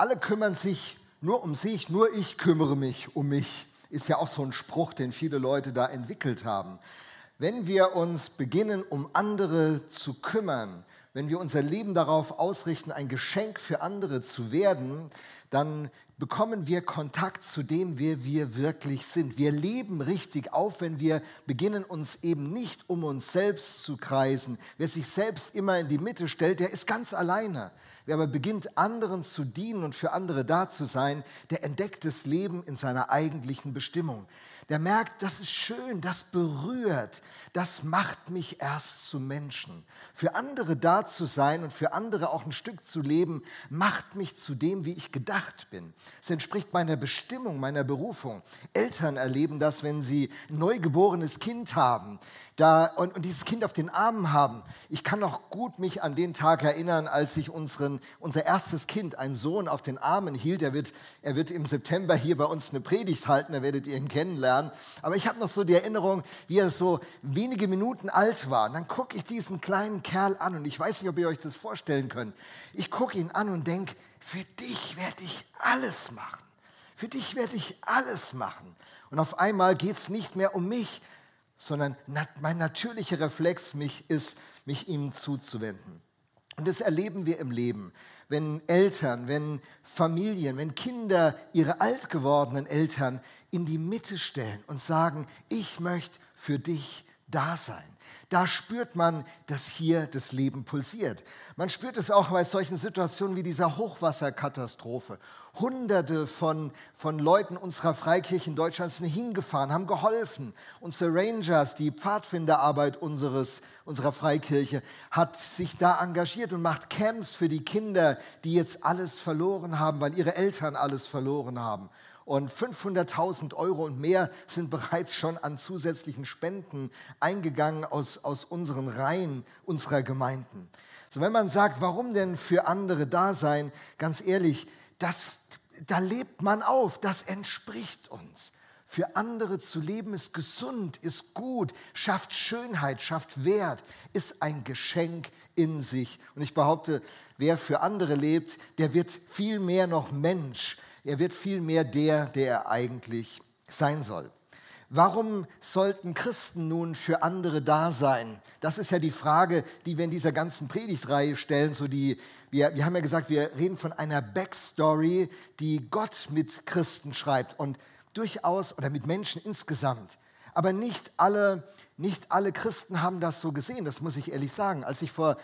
Alle kümmern sich nur um sich, nur ich kümmere mich um mich. Ist ja auch so ein Spruch, den viele Leute da entwickelt haben. Wenn wir uns beginnen, um andere zu kümmern, wenn wir unser Leben darauf ausrichten, ein Geschenk für andere zu werden, dann bekommen wir Kontakt zu dem, wer wir wirklich sind. Wir leben richtig auf, wenn wir beginnen, uns eben nicht um uns selbst zu kreisen. Wer sich selbst immer in die Mitte stellt, der ist ganz alleine. Wer aber beginnt, anderen zu dienen und für andere da zu sein, der entdeckt das Leben in seiner eigentlichen Bestimmung der merkt, das ist schön, das berührt, das macht mich erst zu Menschen. Für andere da zu sein und für andere auch ein Stück zu leben, macht mich zu dem, wie ich gedacht bin. Es entspricht meiner Bestimmung, meiner Berufung. Eltern erleben das, wenn sie ein neugeborenes Kind haben da, und, und, dieses Kind auf den Armen haben. Ich kann noch gut mich an den Tag erinnern, als ich unseren, unser erstes Kind, einen Sohn, auf den Armen hielt. Er wird, er wird im September hier bei uns eine Predigt halten, da werdet ihr ihn kennenlernen. Aber ich habe noch so die Erinnerung, wie er so wenige Minuten alt war. Und dann gucke ich diesen kleinen Kerl an und ich weiß nicht, ob ihr euch das vorstellen könnt. Ich gucke ihn an und denke, für dich werde ich alles machen. Für dich werde ich alles machen. Und auf einmal geht es nicht mehr um mich, sondern mein natürlicher Reflex mich ist, mich ihm zuzuwenden. Und das erleben wir im Leben, wenn Eltern, wenn Familien, wenn Kinder ihre alt gewordenen Eltern in die Mitte stellen und sagen, ich möchte für dich da sein. Da spürt man, dass hier das Leben pulsiert. Man spürt es auch bei solchen Situationen wie dieser Hochwasserkatastrophe. Hunderte von, von Leuten unserer Freikirchen Deutschlands sind hingefahren, haben geholfen. Unsere Rangers, die Pfadfinderarbeit unseres, unserer Freikirche, hat sich da engagiert und macht Camps für die Kinder, die jetzt alles verloren haben, weil ihre Eltern alles verloren haben. Und 500.000 Euro und mehr sind bereits schon an zusätzlichen Spenden eingegangen aus, aus unseren Reihen unserer Gemeinden. So, wenn man sagt, warum denn für andere da sein, ganz ehrlich, das, da lebt man auf, das entspricht uns. Für andere zu leben ist gesund, ist gut, schafft Schönheit, schafft Wert, ist ein Geschenk in sich. Und ich behaupte, wer für andere lebt, der wird viel mehr noch Mensch, er wird vielmehr der, der er eigentlich sein soll. Warum sollten Christen nun für andere da sein? Das ist ja die Frage, die wir in dieser ganzen Predigtreihe stellen. So die, wir, wir haben ja gesagt, wir reden von einer Backstory, die Gott mit Christen schreibt und durchaus oder mit Menschen insgesamt. Aber nicht alle, nicht alle Christen haben das so gesehen, das muss ich ehrlich sagen. Als ich vor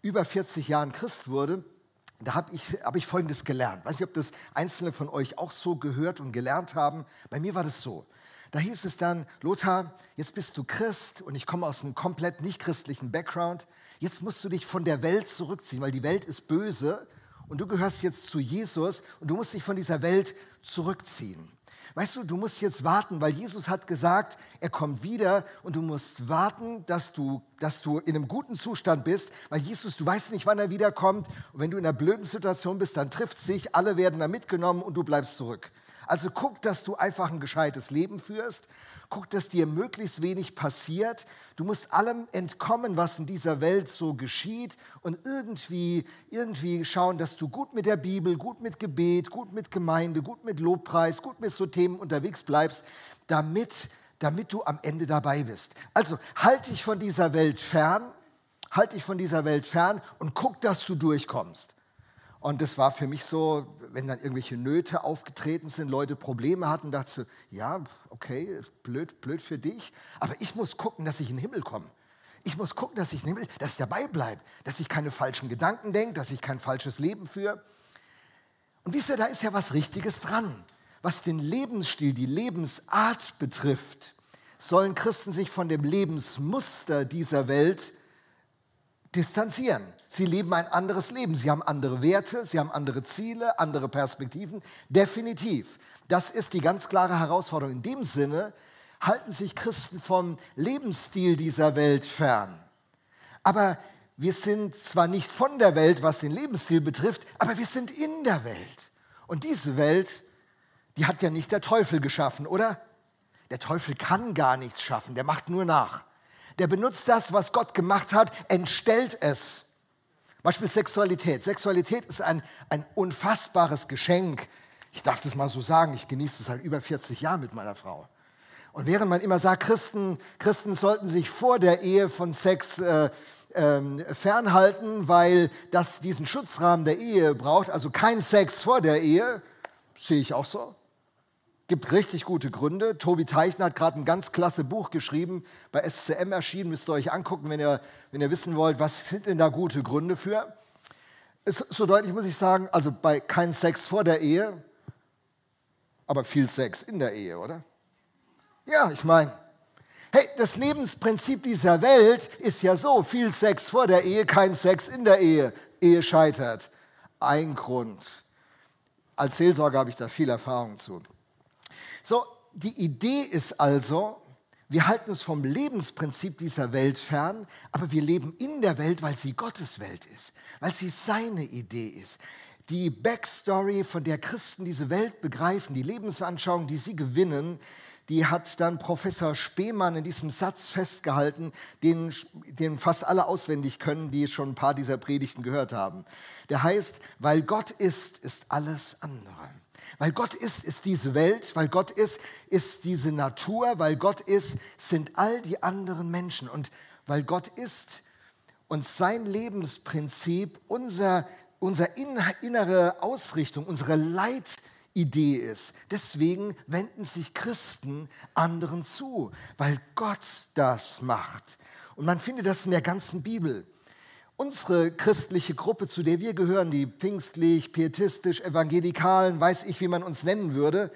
über 40 Jahren Christ wurde, da habe ich, hab ich Folgendes gelernt. weiß nicht, ob das einzelne von euch auch so gehört und gelernt haben. Bei mir war das so. Da hieß es dann, Lothar, jetzt bist du Christ und ich komme aus einem komplett nicht christlichen Background. Jetzt musst du dich von der Welt zurückziehen, weil die Welt ist böse und du gehörst jetzt zu Jesus und du musst dich von dieser Welt zurückziehen. Weißt du, du musst jetzt warten, weil Jesus hat gesagt, er kommt wieder und du musst warten, dass du, dass du in einem guten Zustand bist, weil Jesus, du weißt nicht, wann er wiederkommt. Und wenn du in einer blöden Situation bist, dann trifft sich, alle werden da mitgenommen und du bleibst zurück. Also guck, dass du einfach ein gescheites Leben führst guck, dass dir möglichst wenig passiert. Du musst allem entkommen, was in dieser Welt so geschieht und irgendwie, irgendwie schauen, dass du gut mit der Bibel, gut mit Gebet, gut mit Gemeinde, gut mit Lobpreis, gut mit so Themen unterwegs bleibst, damit, damit du am Ende dabei bist. Also halt dich von dieser Welt fern, halt dich von dieser Welt fern und guck, dass du durchkommst. Und das war für mich so, wenn dann irgendwelche Nöte aufgetreten sind, Leute Probleme hatten, dachte ich, ja, okay, blöd, blöd für dich, aber ich muss gucken, dass ich in den Himmel komme. Ich muss gucken, dass ich, in den Himmel, dass ich dabei bleibe, dass ich keine falschen Gedanken denke, dass ich kein falsches Leben führe. Und wisst ihr, da ist ja was Richtiges dran. Was den Lebensstil, die Lebensart betrifft, sollen Christen sich von dem Lebensmuster dieser Welt distanzieren. Sie leben ein anderes Leben. Sie haben andere Werte, sie haben andere Ziele, andere Perspektiven. Definitiv. Das ist die ganz klare Herausforderung. In dem Sinne halten sich Christen vom Lebensstil dieser Welt fern. Aber wir sind zwar nicht von der Welt, was den Lebensstil betrifft, aber wir sind in der Welt. Und diese Welt, die hat ja nicht der Teufel geschaffen, oder? Der Teufel kann gar nichts schaffen, der macht nur nach der benutzt das, was Gott gemacht hat, entstellt es. Beispiel Sexualität. Sexualität ist ein, ein unfassbares Geschenk. Ich darf das mal so sagen, ich genieße es seit über 40 Jahren mit meiner Frau. Und während man immer sagt, Christen, Christen sollten sich vor der Ehe von Sex äh, ähm, fernhalten, weil das diesen Schutzrahmen der Ehe braucht, also kein Sex vor der Ehe, sehe ich auch so. Gibt richtig gute Gründe. Tobi Teichner hat gerade ein ganz klasse Buch geschrieben, bei SCM erschienen, müsst ihr euch angucken, wenn ihr, wenn ihr wissen wollt, was sind denn da gute Gründe für. Ist so deutlich muss ich sagen, also bei kein Sex vor der Ehe, aber viel Sex in der Ehe, oder? Ja, ich meine, hey, das Lebensprinzip dieser Welt ist ja so, viel Sex vor der Ehe, kein Sex in der Ehe. Ehe scheitert. Ein Grund. Als Seelsorger habe ich da viel Erfahrung zu. So, die Idee ist also, wir halten uns vom Lebensprinzip dieser Welt fern, aber wir leben in der Welt, weil sie Gottes Welt ist, weil sie seine Idee ist. Die Backstory, von der Christen diese Welt begreifen, die Lebensanschauung, die sie gewinnen, die hat dann Professor Spemann in diesem Satz festgehalten, den, den fast alle auswendig können, die schon ein paar dieser Predigten gehört haben. Der heißt, weil Gott ist, ist alles andere. Weil Gott ist, ist diese Welt, weil Gott ist, ist diese Natur, weil Gott ist, sind all die anderen Menschen. Und weil Gott ist und sein Lebensprinzip unser, unser innere Ausrichtung, unsere Leitidee, Idee ist. Deswegen wenden sich Christen anderen zu, weil Gott das macht. Und man findet das in der ganzen Bibel. Unsere christliche Gruppe, zu der wir gehören, die pfingstlich, pietistisch, evangelikalen, weiß ich, wie man uns nennen würde,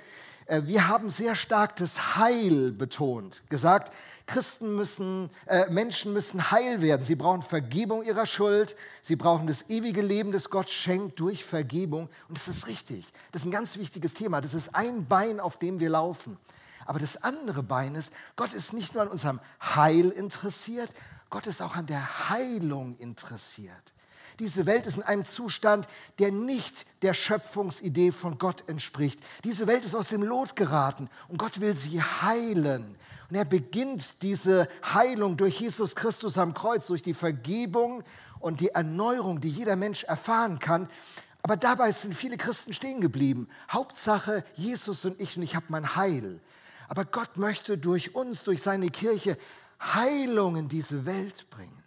äh, wir haben sehr stark das Heil betont, gesagt, Christen müssen, äh, Menschen müssen heil werden. Sie brauchen Vergebung ihrer Schuld. Sie brauchen das ewige Leben, das Gott schenkt durch Vergebung. Und das ist richtig. Das ist ein ganz wichtiges Thema. Das ist ein Bein, auf dem wir laufen. Aber das andere Bein ist, Gott ist nicht nur an unserem Heil interessiert, Gott ist auch an der Heilung interessiert. Diese Welt ist in einem Zustand, der nicht der Schöpfungsidee von Gott entspricht. Diese Welt ist aus dem Lot geraten und Gott will sie heilen. Und er beginnt diese Heilung durch Jesus Christus am Kreuz, durch die Vergebung und die Erneuerung, die jeder Mensch erfahren kann. Aber dabei sind viele Christen stehen geblieben. Hauptsache Jesus und ich und ich habe mein Heil. Aber Gott möchte durch uns, durch seine Kirche Heilung in diese Welt bringen.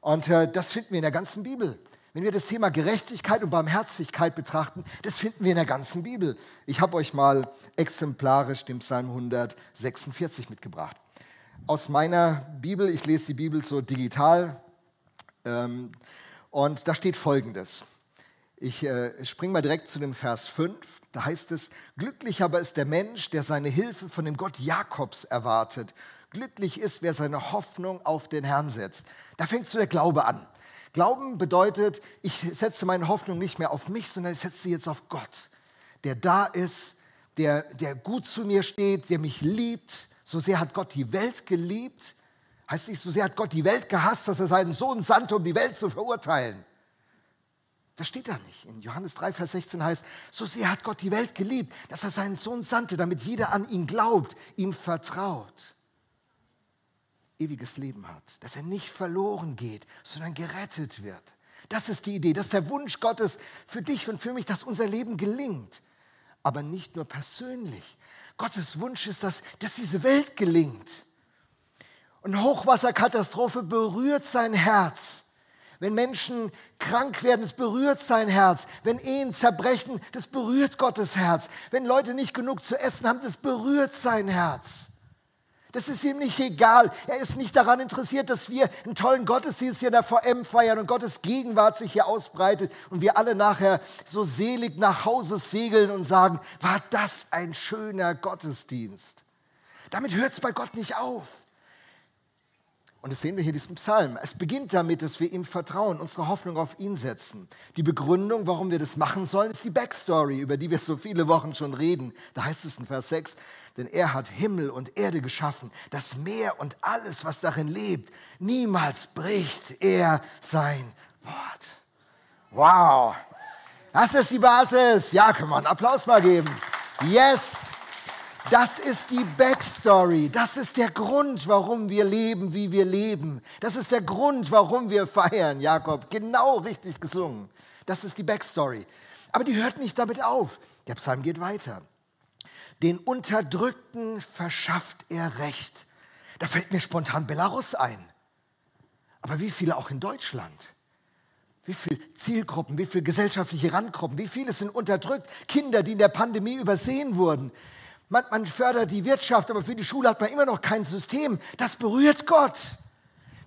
Und äh, das finden wir in der ganzen Bibel. Wenn wir das Thema Gerechtigkeit und Barmherzigkeit betrachten, das finden wir in der ganzen Bibel. Ich habe euch mal exemplarisch den Psalm 146 mitgebracht. Aus meiner Bibel, ich lese die Bibel so digital, ähm, und da steht Folgendes. Ich äh, springe mal direkt zu dem Vers 5. Da heißt es, glücklich aber ist der Mensch, der seine Hilfe von dem Gott Jakobs erwartet. Glücklich ist, wer seine Hoffnung auf den Herrn setzt. Da fängt so der Glaube an. Glauben bedeutet, ich setze meine Hoffnung nicht mehr auf mich, sondern ich setze sie jetzt auf Gott, der da ist, der, der gut zu mir steht, der mich liebt. So sehr hat Gott die Welt geliebt. Heißt nicht, so sehr hat Gott die Welt gehasst, dass er seinen Sohn sandte, um die Welt zu verurteilen. Das steht da nicht. In Johannes 3, Vers 16 heißt, so sehr hat Gott die Welt geliebt, dass er seinen Sohn sandte, damit jeder an ihn glaubt, ihm vertraut ewiges Leben hat, dass er nicht verloren geht, sondern gerettet wird. Das ist die Idee, das ist der Wunsch Gottes für dich und für mich, dass unser Leben gelingt. Aber nicht nur persönlich. Gottes Wunsch ist, dass, dass diese Welt gelingt. Und Hochwasserkatastrophe berührt sein Herz. Wenn Menschen krank werden, es berührt sein Herz. Wenn Ehen zerbrechen, das berührt Gottes Herz. Wenn Leute nicht genug zu essen haben, das berührt sein Herz. Das ist ihm nicht egal. Er ist nicht daran interessiert, dass wir einen tollen Gottesdienst hier in der VM feiern und Gottes Gegenwart sich hier ausbreitet und wir alle nachher so selig nach Hause segeln und sagen, war das ein schöner Gottesdienst. Damit hört es bei Gott nicht auf. Und das sehen wir hier in diesem Psalm. Es beginnt damit, dass wir ihm vertrauen, unsere Hoffnung auf ihn setzen. Die Begründung, warum wir das machen sollen, ist die Backstory, über die wir so viele Wochen schon reden. Da heißt es in Vers 6, denn er hat Himmel und Erde geschaffen, das Meer und alles, was darin lebt. Niemals bricht er sein Wort. Wow, das ist die Basis. Ja, können wir einen Applaus mal geben. Yes. Das ist die Backstory. Das ist der Grund, warum wir leben, wie wir leben. Das ist der Grund, warum wir feiern, Jakob. Genau richtig gesungen. Das ist die Backstory. Aber die hört nicht damit auf. Der Psalm geht weiter. Den Unterdrückten verschafft er Recht. Da fällt mir spontan Belarus ein. Aber wie viele auch in Deutschland? Wie viele Zielgruppen, wie viele gesellschaftliche Randgruppen, wie viele sind unterdrückt? Kinder, die in der Pandemie übersehen wurden. Man, man fördert die Wirtschaft, aber für die Schule hat man immer noch kein System. Das berührt Gott.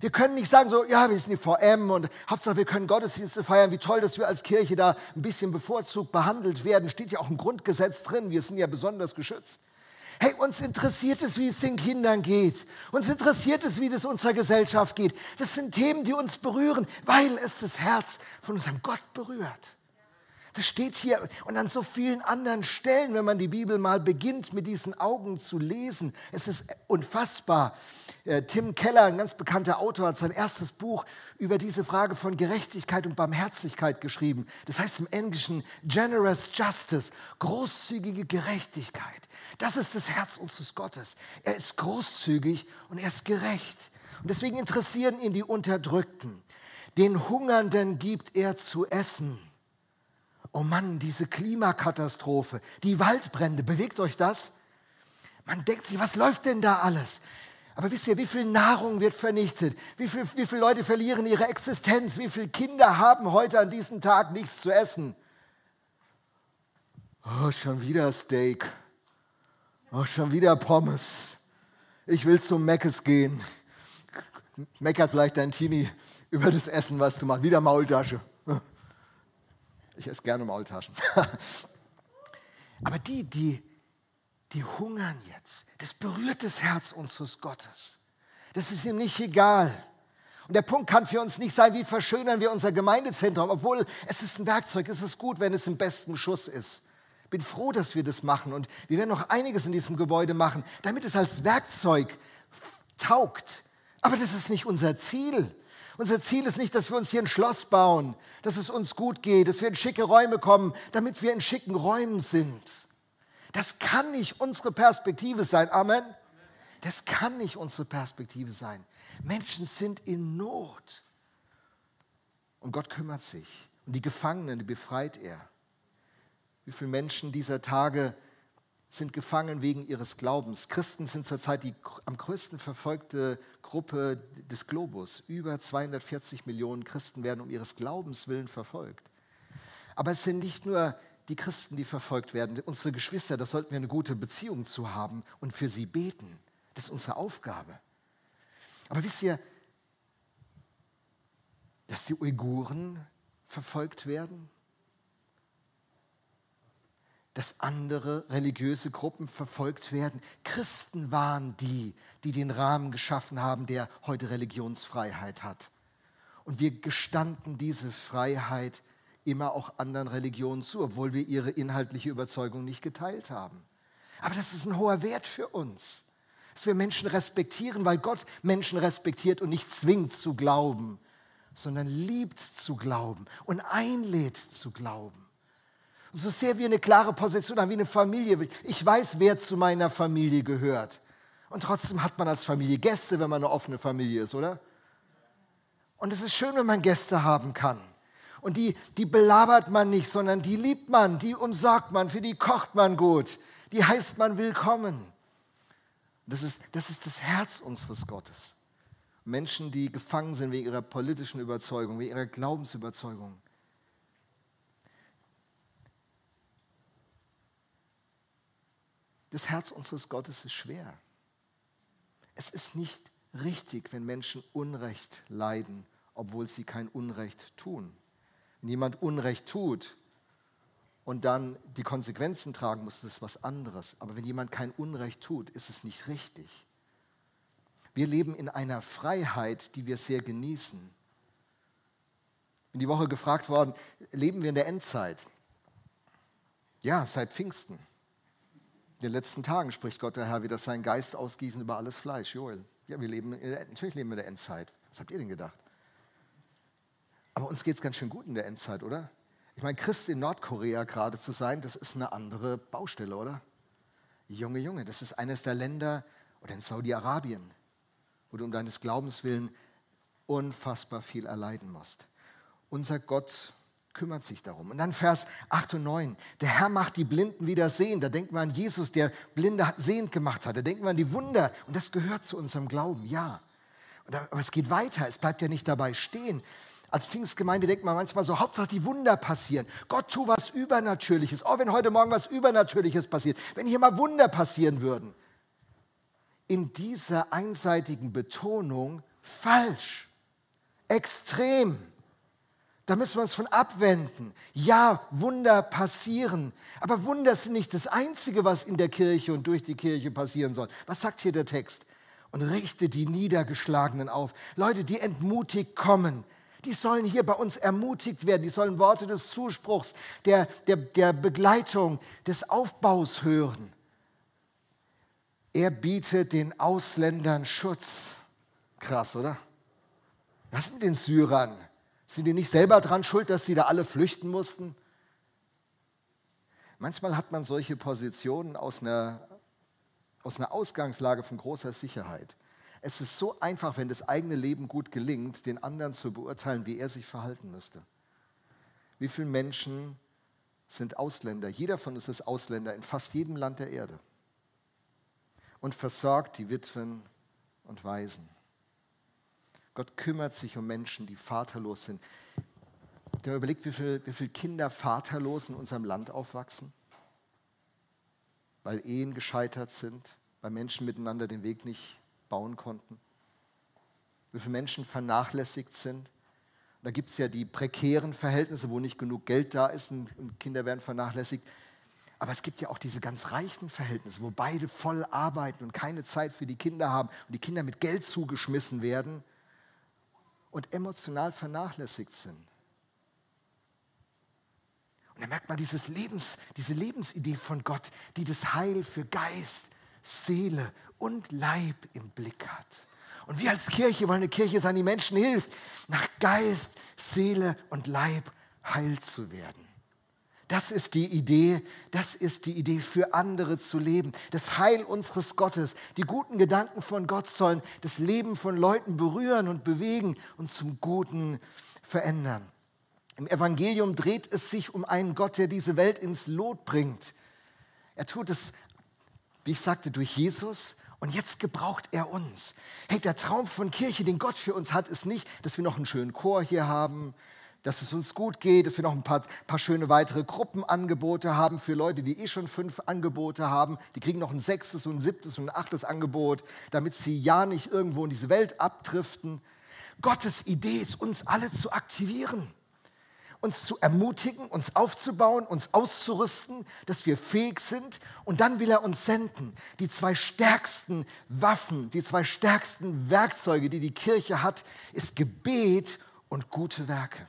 Wir können nicht sagen so, ja, wir sind die VM und Hauptsache wir können Gottesdienste feiern. Wie toll, dass wir als Kirche da ein bisschen bevorzugt behandelt werden. Steht ja auch im Grundgesetz drin. Wir sind ja besonders geschützt. Hey, uns interessiert es, wie es den Kindern geht. Uns interessiert es, wie es unserer Gesellschaft geht. Das sind Themen, die uns berühren, weil es das Herz von unserem Gott berührt. Das steht hier und an so vielen anderen Stellen, wenn man die Bibel mal beginnt, mit diesen Augen zu lesen. Es ist unfassbar. Äh, Tim Keller, ein ganz bekannter Autor, hat sein erstes Buch über diese Frage von Gerechtigkeit und Barmherzigkeit geschrieben. Das heißt im Englischen Generous Justice, großzügige Gerechtigkeit. Das ist das Herz unseres Gottes. Er ist großzügig und er ist gerecht. Und deswegen interessieren ihn die Unterdrückten. Den Hungernden gibt er zu essen oh Mann, diese Klimakatastrophe, die Waldbrände, bewegt euch das? Man denkt sich, was läuft denn da alles? Aber wisst ihr, wie viel Nahrung wird vernichtet? Wie, viel, wie viele Leute verlieren ihre Existenz? Wie viele Kinder haben heute an diesem Tag nichts zu essen? Oh, schon wieder Steak. Oh, schon wieder Pommes. Ich will zum Meckes gehen. Meckert vielleicht dein Teenie über das Essen, was du machst. Wieder Maultasche. Ich esse gerne Maultaschen. Aber die, die, die hungern jetzt, das berührt das Herz unseres Gottes. Das ist ihm nicht egal. Und der Punkt kann für uns nicht sein, wie verschönern wir unser Gemeindezentrum, obwohl es ist ein Werkzeug, es ist gut, wenn es im besten Schuss ist. Bin froh, dass wir das machen und wir werden noch einiges in diesem Gebäude machen, damit es als Werkzeug taugt. Aber das ist nicht unser Ziel. Unser Ziel ist nicht, dass wir uns hier ein Schloss bauen, dass es uns gut geht, dass wir in schicke Räume kommen, damit wir in schicken Räumen sind. Das kann nicht unsere Perspektive sein. Amen. Das kann nicht unsere Perspektive sein. Menschen sind in Not. Und Gott kümmert sich. Und die Gefangenen, die befreit er. Wie viele Menschen dieser Tage sind gefangen wegen ihres Glaubens. Christen sind zurzeit die am größten verfolgte Gruppe des Globus. Über 240 Millionen Christen werden um ihres Glaubens willen verfolgt. Aber es sind nicht nur die Christen, die verfolgt werden, unsere Geschwister, da sollten wir eine gute Beziehung zu haben und für sie beten. Das ist unsere Aufgabe. Aber wisst ihr, dass die Uiguren verfolgt werden? Dass andere religiöse Gruppen verfolgt werden. Christen waren die, die den Rahmen geschaffen haben, der heute Religionsfreiheit hat. Und wir gestanden diese Freiheit immer auch anderen Religionen zu, obwohl wir ihre inhaltliche Überzeugung nicht geteilt haben. Aber das ist ein hoher Wert für uns, dass wir Menschen respektieren, weil Gott Menschen respektiert und nicht zwingt zu glauben, sondern liebt zu glauben und einlädt zu glauben so sehr wir eine klare Position haben, wie eine Familie. Ich weiß, wer zu meiner Familie gehört. Und trotzdem hat man als Familie Gäste, wenn man eine offene Familie ist, oder? Und es ist schön, wenn man Gäste haben kann. Und die, die belabert man nicht, sondern die liebt man, die umsorgt man, für die kocht man gut, die heißt man willkommen. Das ist, das ist das Herz unseres Gottes. Menschen, die gefangen sind wegen ihrer politischen Überzeugung, wegen ihrer Glaubensüberzeugung. Das Herz unseres Gottes ist schwer. Es ist nicht richtig, wenn Menschen Unrecht leiden, obwohl sie kein Unrecht tun. Wenn jemand Unrecht tut und dann die Konsequenzen tragen muss, das ist was anderes. Aber wenn jemand kein Unrecht tut, ist es nicht richtig. Wir leben in einer Freiheit, die wir sehr genießen. Bin die Woche gefragt worden, leben wir in der Endzeit? Ja, seit Pfingsten. In den letzten Tagen spricht Gott der Herr, wie das sein Geist ausgießen über alles Fleisch. Joel, ja, wir leben der, natürlich leben wir in der Endzeit. Was habt ihr denn gedacht? Aber uns geht es ganz schön gut in der Endzeit, oder? Ich meine, Christ in Nordkorea gerade zu sein, das ist eine andere Baustelle, oder? Junge, Junge, das ist eines der Länder, oder in Saudi-Arabien, wo du um deines Glaubens willen unfassbar viel erleiden musst. Unser Gott kümmert sich darum. Und dann Vers 8 und 9. Der Herr macht die Blinden wieder sehen. Da denken wir an Jesus, der Blinde sehend gemacht hat. Da denken wir an die Wunder. Und das gehört zu unserem Glauben, ja. aber es geht weiter. Es bleibt ja nicht dabei stehen. Als Pfingstgemeinde denkt man manchmal so, Hauptsache die Wunder passieren. Gott tu was Übernatürliches. Oh, wenn heute Morgen was Übernatürliches passiert. Wenn hier mal Wunder passieren würden. In dieser einseitigen Betonung falsch. Extrem. Da müssen wir uns von abwenden. Ja, Wunder passieren. Aber Wunder sind nicht das Einzige, was in der Kirche und durch die Kirche passieren soll. Was sagt hier der Text? Und richte die Niedergeschlagenen auf. Leute, die entmutigt kommen, die sollen hier bei uns ermutigt werden. Die sollen Worte des Zuspruchs, der, der, der Begleitung, des Aufbaus hören. Er bietet den Ausländern Schutz. Krass, oder? Was sind den Syrern? Sind die nicht selber dran schuld, dass sie da alle flüchten mussten? Manchmal hat man solche Positionen aus einer, aus einer Ausgangslage von großer Sicherheit. Es ist so einfach, wenn das eigene Leben gut gelingt, den anderen zu beurteilen, wie er sich verhalten müsste. Wie viele Menschen sind Ausländer? Jeder von uns ist Ausländer in fast jedem Land der Erde und versorgt die Witwen und Waisen. Gott kümmert sich um Menschen, die vaterlos sind. Der überlegt, wie viele viel Kinder vaterlos in unserem Land aufwachsen, weil Ehen gescheitert sind, weil Menschen miteinander den Weg nicht bauen konnten. Wie viele Menschen vernachlässigt sind. da gibt es ja die prekären Verhältnisse, wo nicht genug Geld da ist und, und Kinder werden vernachlässigt. Aber es gibt ja auch diese ganz reichen Verhältnisse, wo beide voll arbeiten und keine Zeit für die Kinder haben und die Kinder mit Geld zugeschmissen werden und emotional vernachlässigt sind. Und da merkt man dieses Lebens, diese Lebensidee von Gott, die das Heil für Geist, Seele und Leib im Blick hat. Und wir als Kirche wollen eine Kirche sein, die Menschen hilft, nach Geist, Seele und Leib heil zu werden. Das ist die Idee, das ist die Idee für andere zu leben. Das Heil unseres Gottes, die guten Gedanken von Gott sollen das Leben von Leuten berühren und bewegen und zum Guten verändern. Im Evangelium dreht es sich um einen Gott, der diese Welt ins Lot bringt. Er tut es, wie ich sagte, durch Jesus und jetzt gebraucht er uns. Hey, der Traum von Kirche, den Gott für uns hat, ist nicht, dass wir noch einen schönen Chor hier haben, dass es uns gut geht, dass wir noch ein paar, paar schöne weitere Gruppenangebote haben für Leute, die eh schon fünf Angebote haben. Die kriegen noch ein sechstes und ein siebtes und ein achtes Angebot, damit sie ja nicht irgendwo in diese Welt abdriften. Gottes Idee ist, uns alle zu aktivieren, uns zu ermutigen, uns aufzubauen, uns auszurüsten, dass wir fähig sind. Und dann will er uns senden. Die zwei stärksten Waffen, die zwei stärksten Werkzeuge, die die Kirche hat, ist Gebet und gute Werke.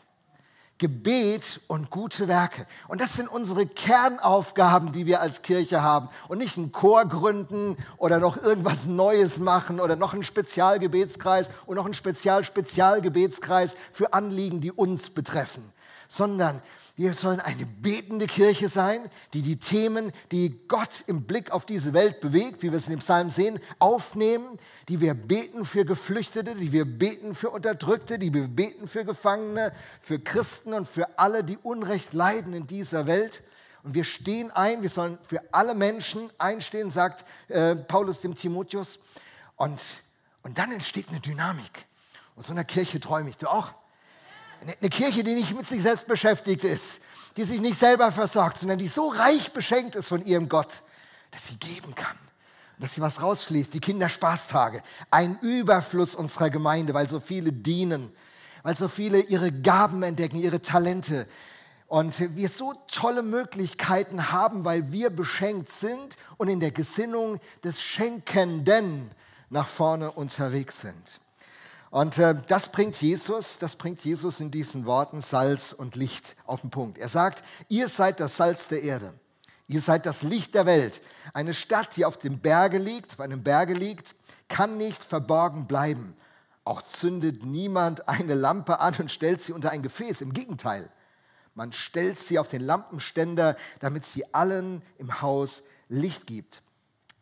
Gebet und gute Werke. Und das sind unsere Kernaufgaben, die wir als Kirche haben. Und nicht einen Chor gründen oder noch irgendwas Neues machen oder noch einen Spezialgebetskreis und noch einen Spezial-Spezialgebetskreis für Anliegen, die uns betreffen. Sondern wir sollen eine betende Kirche sein, die die Themen, die Gott im Blick auf diese Welt bewegt, wie wir es in dem Psalm sehen, aufnehmen, die wir beten für Geflüchtete, die wir beten für Unterdrückte, die wir beten für Gefangene, für Christen und für alle, die Unrecht leiden in dieser Welt. Und wir stehen ein, wir sollen für alle Menschen einstehen, sagt äh, Paulus dem Timotheus. Und, und dann entsteht eine Dynamik. Und so einer Kirche träume ich. Du auch? Eine Kirche, die nicht mit sich selbst beschäftigt ist, die sich nicht selber versorgt, sondern die so reich beschenkt ist von ihrem Gott, dass sie geben kann. dass sie was rausfließt, die Kinderspaßtage, ein Überfluss unserer Gemeinde, weil so viele dienen, weil so viele ihre Gaben entdecken, ihre Talente. Und wir so tolle Möglichkeiten haben, weil wir beschenkt sind und in der Gesinnung des Schenkenden nach vorne unterwegs sind. Und äh, das bringt Jesus, das bringt Jesus in diesen Worten Salz und Licht auf den Punkt. Er sagt, ihr seid das Salz der Erde. Ihr seid das Licht der Welt. Eine Stadt, die auf dem Berge liegt, bei einem Berge liegt, kann nicht verborgen bleiben. Auch zündet niemand eine Lampe an und stellt sie unter ein Gefäß. Im Gegenteil, man stellt sie auf den Lampenständer, damit sie allen im Haus Licht gibt.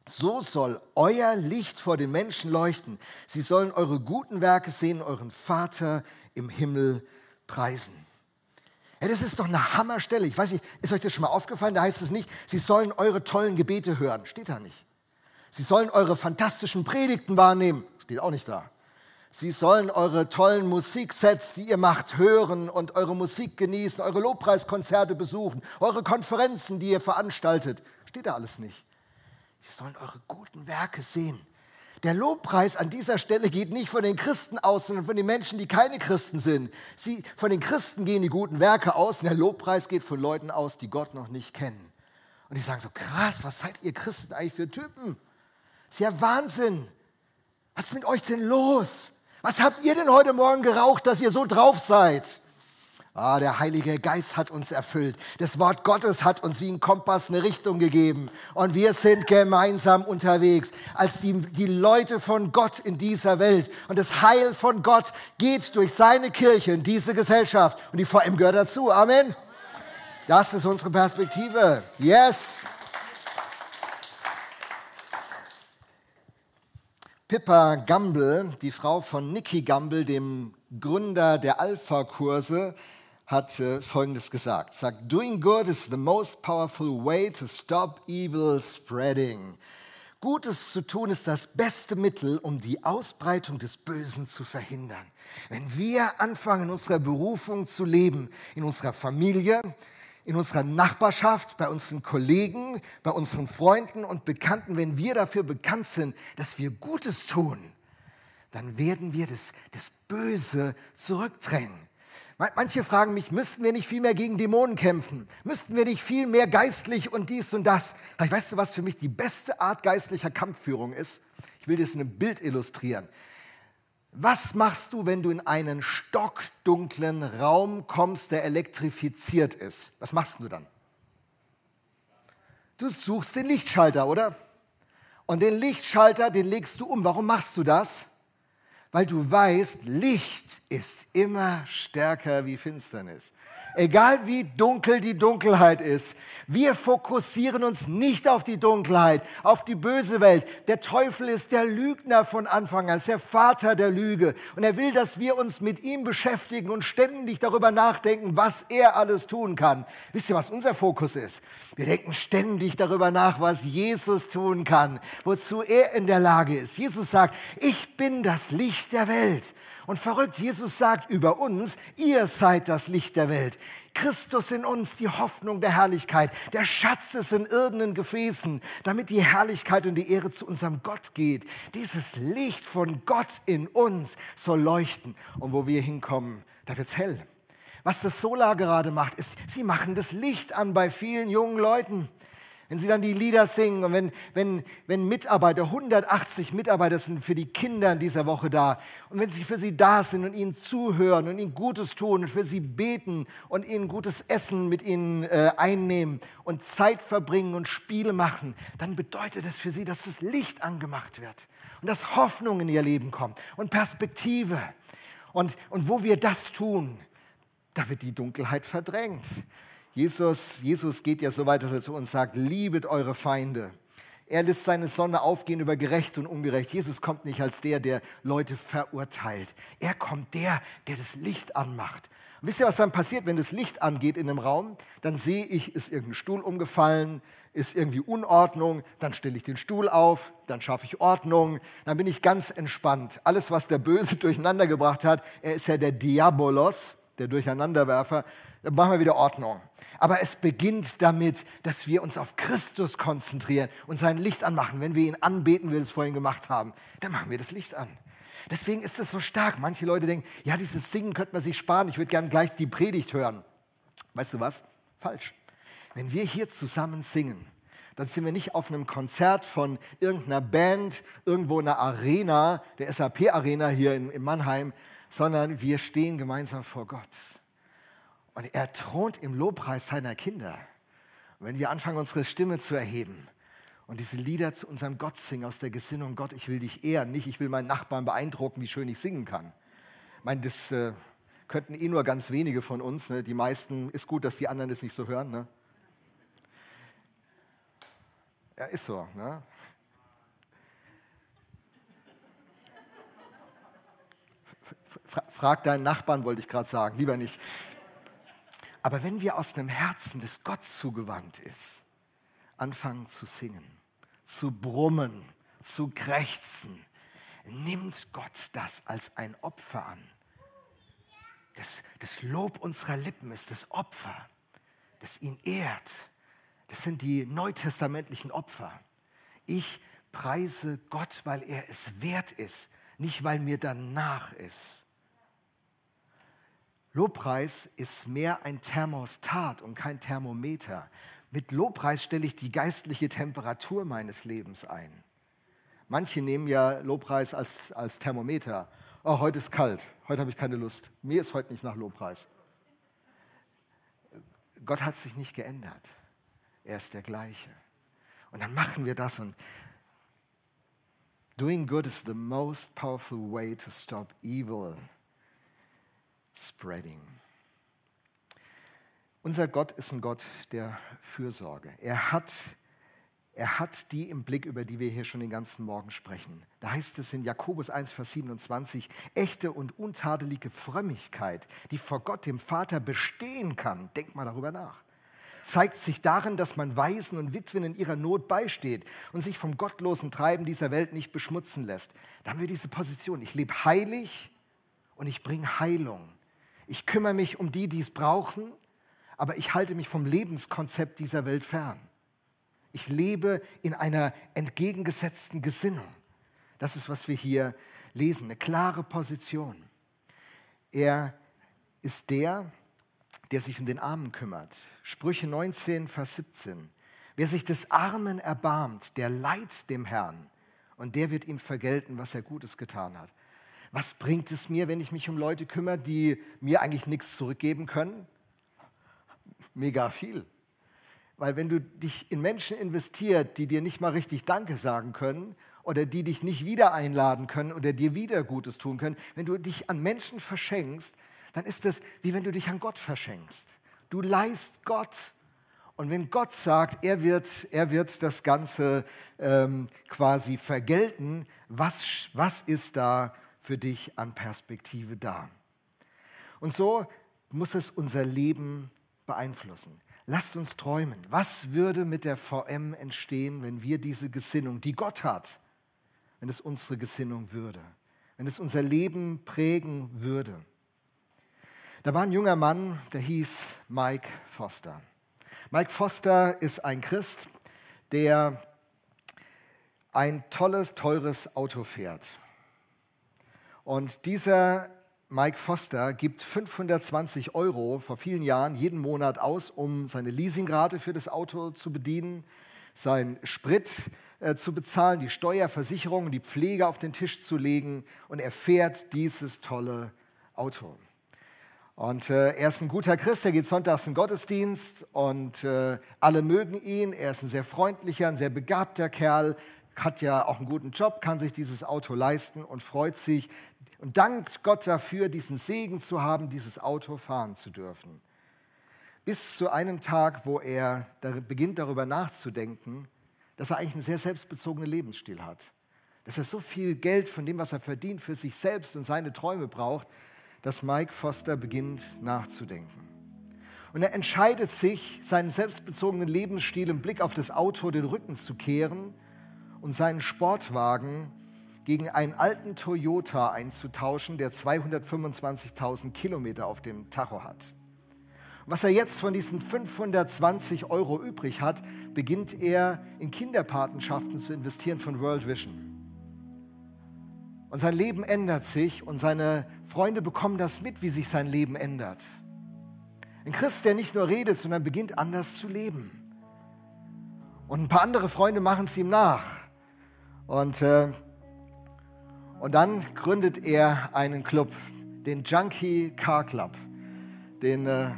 So soll euer Licht vor den Menschen leuchten. Sie sollen eure guten Werke sehen, euren Vater im Himmel preisen. Ja, das ist doch eine Hammerstelle. Ich weiß nicht, ist euch das schon mal aufgefallen? Da heißt es nicht, sie sollen eure tollen Gebete hören. Steht da nicht. Sie sollen eure fantastischen Predigten wahrnehmen. Steht auch nicht da. Sie sollen eure tollen Musiksets, die ihr macht, hören und eure Musik genießen, eure Lobpreiskonzerte besuchen, eure Konferenzen, die ihr veranstaltet. Steht da alles nicht. Sie sollen eure guten Werke sehen. Der Lobpreis an dieser Stelle geht nicht von den Christen aus, sondern von den Menschen, die keine Christen sind. Sie, von den Christen gehen die guten Werke aus und der Lobpreis geht von Leuten aus, die Gott noch nicht kennen. Und die sagen so, krass, was seid ihr Christen eigentlich für Typen? ist ja Wahnsinn. Was ist mit euch denn los? Was habt ihr denn heute Morgen geraucht, dass ihr so drauf seid? Ah, der Heilige Geist hat uns erfüllt. Das Wort Gottes hat uns wie ein Kompass eine Richtung gegeben. Und wir sind gemeinsam unterwegs als die, die Leute von Gott in dieser Welt. Und das Heil von Gott geht durch seine Kirche in diese Gesellschaft. Und die VM gehört dazu. Amen. Das ist unsere Perspektive. Yes. Pippa Gamble, die Frau von Nicky Gamble, dem Gründer der Alpha-Kurse, hat äh, Folgendes gesagt. Sagt, doing good is the most powerful way to stop evil spreading. Gutes zu tun ist das beste Mittel, um die Ausbreitung des Bösen zu verhindern. Wenn wir anfangen, in unserer Berufung zu leben, in unserer Familie, in unserer Nachbarschaft, bei unseren Kollegen, bei unseren Freunden und Bekannten, wenn wir dafür bekannt sind, dass wir Gutes tun, dann werden wir das, das Böse zurückdrängen. Manche fragen mich, müssten wir nicht viel mehr gegen Dämonen kämpfen? Müssten wir nicht viel mehr geistlich und dies und das? Ich weißt du, was für mich die beste Art geistlicher Kampfführung ist? Ich will das in einem Bild illustrieren. Was machst du, wenn du in einen stockdunklen Raum kommst, der elektrifiziert ist? Was machst du dann? Du suchst den Lichtschalter, oder? Und den Lichtschalter, den legst du um. Warum machst du das? Weil du weißt, Licht ist immer stärker wie Finsternis. Egal wie dunkel die Dunkelheit ist, wir fokussieren uns nicht auf die Dunkelheit, auf die böse Welt. Der Teufel ist der Lügner von Anfang an, ist der Vater der Lüge. Und er will, dass wir uns mit ihm beschäftigen und ständig darüber nachdenken, was er alles tun kann. Wisst ihr, was unser Fokus ist? Wir denken ständig darüber nach, was Jesus tun kann, wozu er in der Lage ist. Jesus sagt, ich bin das Licht der Welt. Und verrückt, Jesus sagt über uns, ihr seid das Licht der Welt. Christus in uns, die Hoffnung der Herrlichkeit. Der Schatz ist in irdenen Gefäßen, damit die Herrlichkeit und die Ehre zu unserem Gott geht. Dieses Licht von Gott in uns soll leuchten. Und wo wir hinkommen, da wird's hell. Was das Solar gerade macht, ist, sie machen das Licht an bei vielen jungen Leuten. Wenn sie dann die Lieder singen und wenn, wenn, wenn Mitarbeiter, 180 Mitarbeiter sind für die Kinder in dieser Woche da und wenn sie für sie da sind und ihnen zuhören und ihnen Gutes tun und für sie beten und ihnen gutes Essen mit ihnen äh, einnehmen und Zeit verbringen und Spiele machen, dann bedeutet das für sie, dass das Licht angemacht wird und dass Hoffnung in ihr Leben kommt und Perspektive. Und, und wo wir das tun, da wird die Dunkelheit verdrängt. Jesus, Jesus geht ja so weit, dass er zu uns sagt, liebet eure Feinde. Er lässt seine Sonne aufgehen über gerecht und ungerecht. Jesus kommt nicht als der, der Leute verurteilt. Er kommt der, der das Licht anmacht. Und wisst ihr, was dann passiert, wenn das Licht angeht in einem Raum? Dann sehe ich, ist irgendein Stuhl umgefallen, ist irgendwie Unordnung, dann stelle ich den Stuhl auf, dann schaffe ich Ordnung, dann bin ich ganz entspannt. Alles, was der Böse durcheinander gebracht hat, er ist ja der Diabolos, der Durcheinanderwerfer, dann machen wir wieder Ordnung. Aber es beginnt damit, dass wir uns auf Christus konzentrieren und sein Licht anmachen. Wenn wir ihn anbeten, wie wir das vorhin gemacht haben, dann machen wir das Licht an. Deswegen ist es so stark. Manche Leute denken, ja, dieses Singen könnte man sich sparen. Ich würde gerne gleich die Predigt hören. Weißt du was? Falsch. Wenn wir hier zusammen singen, dann sind wir nicht auf einem Konzert von irgendeiner Band, irgendwo in einer Arena, der SAP-Arena hier in, in Mannheim, sondern wir stehen gemeinsam vor Gott. Und er thront im Lobpreis seiner Kinder. Und wenn wir anfangen, unsere Stimme zu erheben und diese Lieder zu unserem Gott singen aus der Gesinnung, Gott, ich will dich ehren, nicht ich will meinen Nachbarn beeindrucken, wie schön ich singen kann. Ich meine, das äh, könnten eh nur ganz wenige von uns. Ne? Die meisten, ist gut, dass die anderen das nicht so hören. Ne? Ja, ist so. Ne? Frag deinen Nachbarn, wollte ich gerade sagen, lieber nicht. Aber wenn wir aus einem Herzen, das Gott zugewandt ist, anfangen zu singen, zu brummen, zu krächzen, nimmt Gott das als ein Opfer an. Das, das Lob unserer Lippen ist das Opfer, das ihn ehrt. Das sind die neutestamentlichen Opfer. Ich preise Gott, weil er es wert ist, nicht weil mir danach ist. Lobpreis ist mehr ein Thermostat und kein Thermometer. Mit Lobpreis stelle ich die geistliche Temperatur meines Lebens ein. Manche nehmen ja Lobpreis als, als Thermometer. Oh, heute ist kalt, heute habe ich keine Lust. Mir ist heute nicht nach Lobpreis. Gott hat sich nicht geändert. Er ist der gleiche. Und dann machen wir das und doing good is the most powerful way to stop evil spreading. Unser Gott ist ein Gott der Fürsorge. Er hat, er hat die im Blick, über die wir hier schon den ganzen Morgen sprechen. Da heißt es in Jakobus 1, Vers 27, echte und untadelige Frömmigkeit, die vor Gott, dem Vater, bestehen kann. Denk mal darüber nach zeigt sich darin, dass man Waisen und Witwen in ihrer Not beisteht und sich vom gottlosen Treiben dieser Welt nicht beschmutzen lässt. Da haben wir diese Position. Ich lebe heilig und ich bringe Heilung. Ich kümmere mich um die, die es brauchen, aber ich halte mich vom Lebenskonzept dieser Welt fern. Ich lebe in einer entgegengesetzten Gesinnung. Das ist, was wir hier lesen, eine klare Position. Er ist der, der sich um den Armen kümmert. Sprüche 19, Vers 17. Wer sich des Armen erbarmt, der leiht dem Herrn und der wird ihm vergelten, was er Gutes getan hat. Was bringt es mir, wenn ich mich um Leute kümmere, die mir eigentlich nichts zurückgeben können? Mega viel. Weil wenn du dich in Menschen investiert, die dir nicht mal richtig Danke sagen können oder die dich nicht wieder einladen können oder dir wieder Gutes tun können, wenn du dich an Menschen verschenkst, dann ist es wie wenn du dich an Gott verschenkst. Du leist Gott. Und wenn Gott sagt, er wird, er wird das Ganze ähm, quasi vergelten, was, was ist da für dich an Perspektive da. Und so muss es unser Leben beeinflussen. Lasst uns träumen. Was würde mit der VM entstehen, wenn wir diese Gesinnung, die Gott hat, wenn es unsere Gesinnung würde, wenn es unser Leben prägen würde? Da war ein junger Mann, der hieß Mike Foster. Mike Foster ist ein Christ, der ein tolles, teures Auto fährt. Und dieser Mike Foster gibt 520 Euro vor vielen Jahren jeden Monat aus, um seine Leasingrate für das Auto zu bedienen, seinen Sprit äh, zu bezahlen, die Steuerversicherung die Pflege auf den Tisch zu legen. Und er fährt dieses tolle Auto. Und äh, er ist ein guter Christ, er geht sonntags in den Gottesdienst und äh, alle mögen ihn. Er ist ein sehr freundlicher, ein sehr begabter Kerl, hat ja auch einen guten Job, kann sich dieses Auto leisten und freut sich, und dankt Gott dafür, diesen Segen zu haben, dieses Auto fahren zu dürfen. Bis zu einem Tag, wo er beginnt darüber nachzudenken, dass er eigentlich einen sehr selbstbezogenen Lebensstil hat. Dass er so viel Geld von dem, was er verdient, für sich selbst und seine Träume braucht, dass Mike Foster beginnt nachzudenken. Und er entscheidet sich, seinen selbstbezogenen Lebensstil im Blick auf das Auto den Rücken zu kehren und seinen Sportwagen gegen einen alten Toyota einzutauschen, der 225.000 Kilometer auf dem Tacho hat. Was er jetzt von diesen 520 Euro übrig hat, beginnt er in Kinderpatenschaften zu investieren von World Vision. Und sein Leben ändert sich und seine Freunde bekommen das mit, wie sich sein Leben ändert. Ein Christ, der nicht nur redet, sondern beginnt anders zu leben. Und ein paar andere Freunde machen es ihm nach. Und äh, und dann gründet er einen Club, den Junkie Car Club, den äh,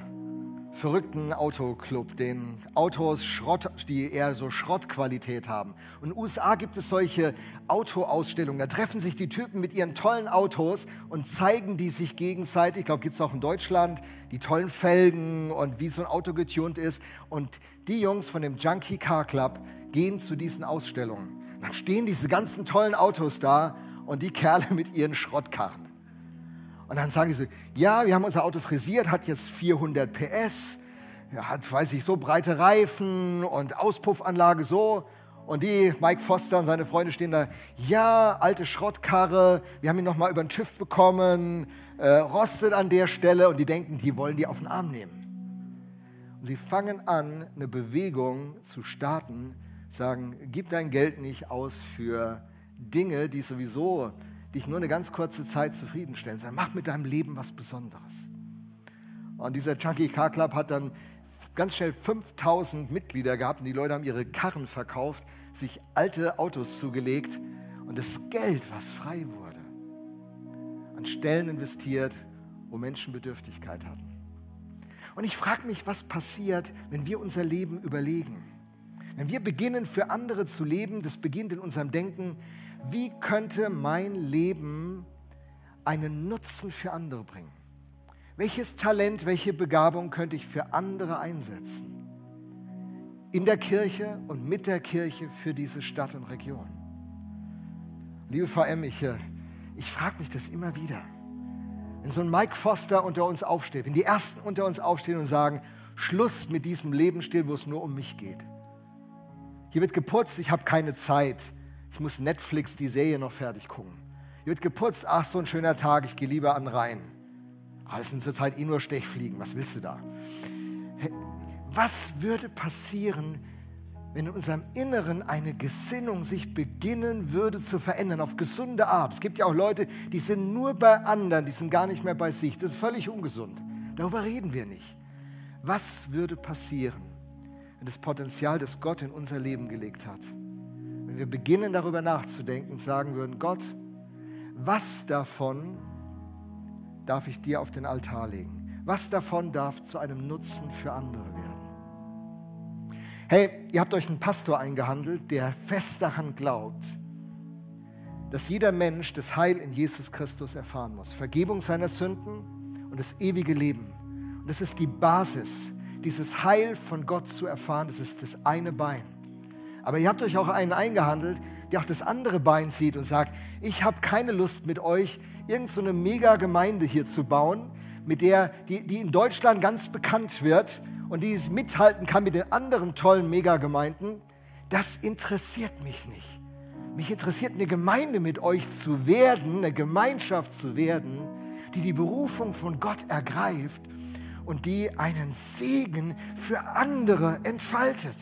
verrückten Autoclub, den Autos, Schrott, die eher so Schrottqualität haben. Und in den USA gibt es solche Autoausstellungen. Da treffen sich die Typen mit ihren tollen Autos und zeigen die sich gegenseitig. Ich glaube, gibt es auch in Deutschland die tollen Felgen und wie so ein Auto getunt ist. Und die Jungs von dem Junkie Car Club gehen zu diesen Ausstellungen. Dann stehen diese ganzen tollen Autos da und die Kerle mit ihren Schrottkarren. Und dann sagen sie, ja, wir haben unser Auto frisiert, hat jetzt 400 PS, hat, weiß ich, so breite Reifen und Auspuffanlage so. Und die, Mike Foster und seine Freunde stehen da, ja, alte Schrottkarre, wir haben ihn nochmal über den TÜV bekommen, äh, rostet an der Stelle und die denken, die wollen die auf den Arm nehmen. Und sie fangen an, eine Bewegung zu starten, sagen, gib dein Geld nicht aus für Dinge, die sowieso dich nur eine ganz kurze Zeit zufriedenstellen, sondern mach mit deinem Leben was Besonderes. Und dieser Chunky Car Club hat dann ganz schnell 5000 Mitglieder gehabt und die Leute haben ihre Karren verkauft, sich alte Autos zugelegt und das Geld, was frei wurde, an Stellen investiert, wo Menschen Bedürftigkeit hatten. Und ich frage mich, was passiert, wenn wir unser Leben überlegen. Wenn wir beginnen, für andere zu leben, das beginnt in unserem Denken, wie könnte mein Leben einen Nutzen für andere bringen? Welches Talent, welche Begabung könnte ich für andere einsetzen? In der Kirche und mit der Kirche für diese Stadt und Region. Liebe VM, ich, äh, ich frage mich das immer wieder. Wenn so ein Mike Foster unter uns aufsteht, wenn die Ersten unter uns aufstehen und sagen, Schluss mit diesem Lebensstil, wo es nur um mich geht. Hier wird geputzt, ich habe keine Zeit. Ich muss Netflix die Serie noch fertig gucken. Hier wird geputzt, ach so ein schöner Tag, ich gehe lieber an den Rhein. Das sind zurzeit eh nur Stechfliegen, was willst du da? Was würde passieren, wenn in unserem Inneren eine Gesinnung sich beginnen würde zu verändern auf gesunde Art? Es gibt ja auch Leute, die sind nur bei anderen, die sind gar nicht mehr bei sich. Das ist völlig ungesund. Darüber reden wir nicht. Was würde passieren, wenn das Potenzial, das Gott in unser Leben gelegt hat, wenn wir beginnen darüber nachzudenken sagen würden, Gott, was davon darf ich dir auf den Altar legen? Was davon darf zu einem Nutzen für andere werden? Hey, ihr habt euch einen Pastor eingehandelt, der fest daran glaubt, dass jeder Mensch das Heil in Jesus Christus erfahren muss. Vergebung seiner Sünden und das ewige Leben. Und das ist die Basis, dieses Heil von Gott zu erfahren. Das ist das eine Bein. Aber ihr habt euch auch einen eingehandelt, der auch das andere Bein sieht und sagt, ich habe keine Lust mit euch irgendeine so Mega-Gemeinde hier zu bauen, mit der, die, die in Deutschland ganz bekannt wird und die es mithalten kann mit den anderen tollen Megagemeinden, das interessiert mich nicht. Mich interessiert eine Gemeinde mit euch zu werden, eine Gemeinschaft zu werden, die die Berufung von Gott ergreift und die einen Segen für andere entfaltet.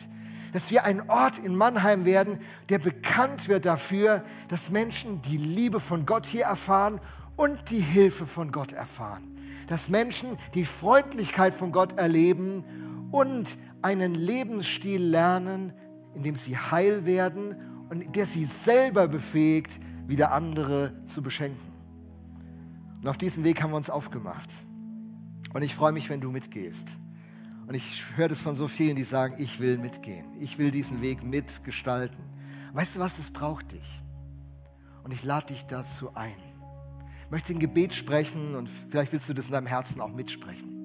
Dass wir ein Ort in Mannheim werden, der bekannt wird dafür, dass Menschen die Liebe von Gott hier erfahren und die Hilfe von Gott erfahren. Dass Menschen die Freundlichkeit von Gott erleben und einen Lebensstil lernen, in dem sie heil werden und der sie selber befähigt, wieder andere zu beschenken. Und auf diesen Weg haben wir uns aufgemacht. Und ich freue mich, wenn du mitgehst. Und ich höre das von so vielen, die sagen, ich will mitgehen. Ich will diesen Weg mitgestalten. Weißt du was, es braucht dich. Und ich lade dich dazu ein. Ich möchte ein Gebet sprechen und vielleicht willst du das in deinem Herzen auch mitsprechen.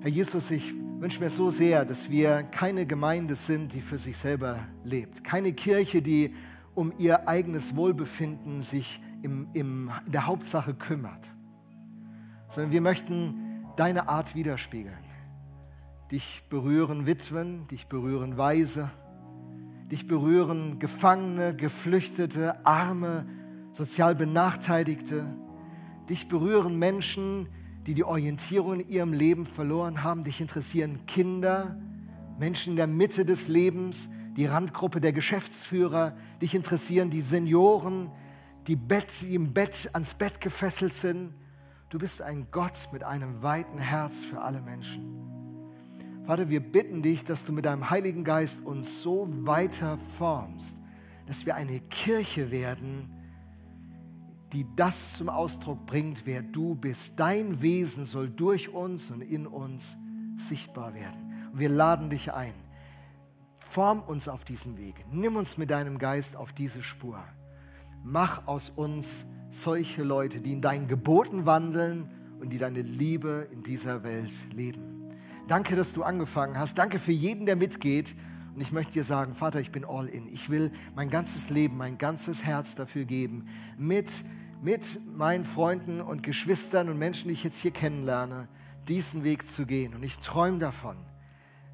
Herr Jesus, ich wünsche mir so sehr, dass wir keine Gemeinde sind, die für sich selber lebt. Keine Kirche, die um ihr eigenes Wohlbefinden sich im, im, in der Hauptsache kümmert. Sondern wir möchten deine Art widerspiegeln. Dich berühren Witwen, dich berühren Weise, dich berühren Gefangene, Geflüchtete, Arme, sozial Benachteiligte. Dich berühren Menschen, die die Orientierung in ihrem Leben verloren haben. Dich interessieren Kinder, Menschen in der Mitte des Lebens, die Randgruppe der Geschäftsführer. Dich interessieren die Senioren, die, Bett, die im Bett ans Bett gefesselt sind. Du bist ein Gott mit einem weiten Herz für alle Menschen. Vater, wir bitten dich, dass du mit deinem Heiligen Geist uns so weiter formst, dass wir eine Kirche werden, die das zum Ausdruck bringt, wer du bist. Dein Wesen soll durch uns und in uns sichtbar werden. Und wir laden dich ein. Form uns auf diesem Weg. Nimm uns mit deinem Geist auf diese Spur. Mach aus uns solche Leute, die in deinen Geboten wandeln und die deine Liebe in dieser Welt leben. Danke, dass du angefangen hast. Danke für jeden, der mitgeht. Und ich möchte dir sagen, Vater, ich bin all in. Ich will mein ganzes Leben, mein ganzes Herz dafür geben, mit mit meinen Freunden und Geschwistern und Menschen, die ich jetzt hier kennenlerne, diesen Weg zu gehen. Und ich träume davon,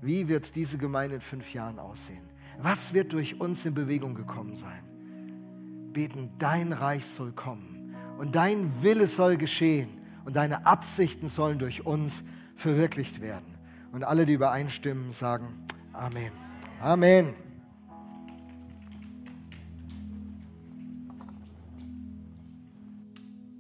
wie wird diese Gemeinde in fünf Jahren aussehen? Was wird durch uns in Bewegung gekommen sein? Beten, dein Reich soll kommen und dein Wille soll geschehen und deine Absichten sollen durch uns verwirklicht werden. Und alle, die übereinstimmen, sagen Amen. Amen.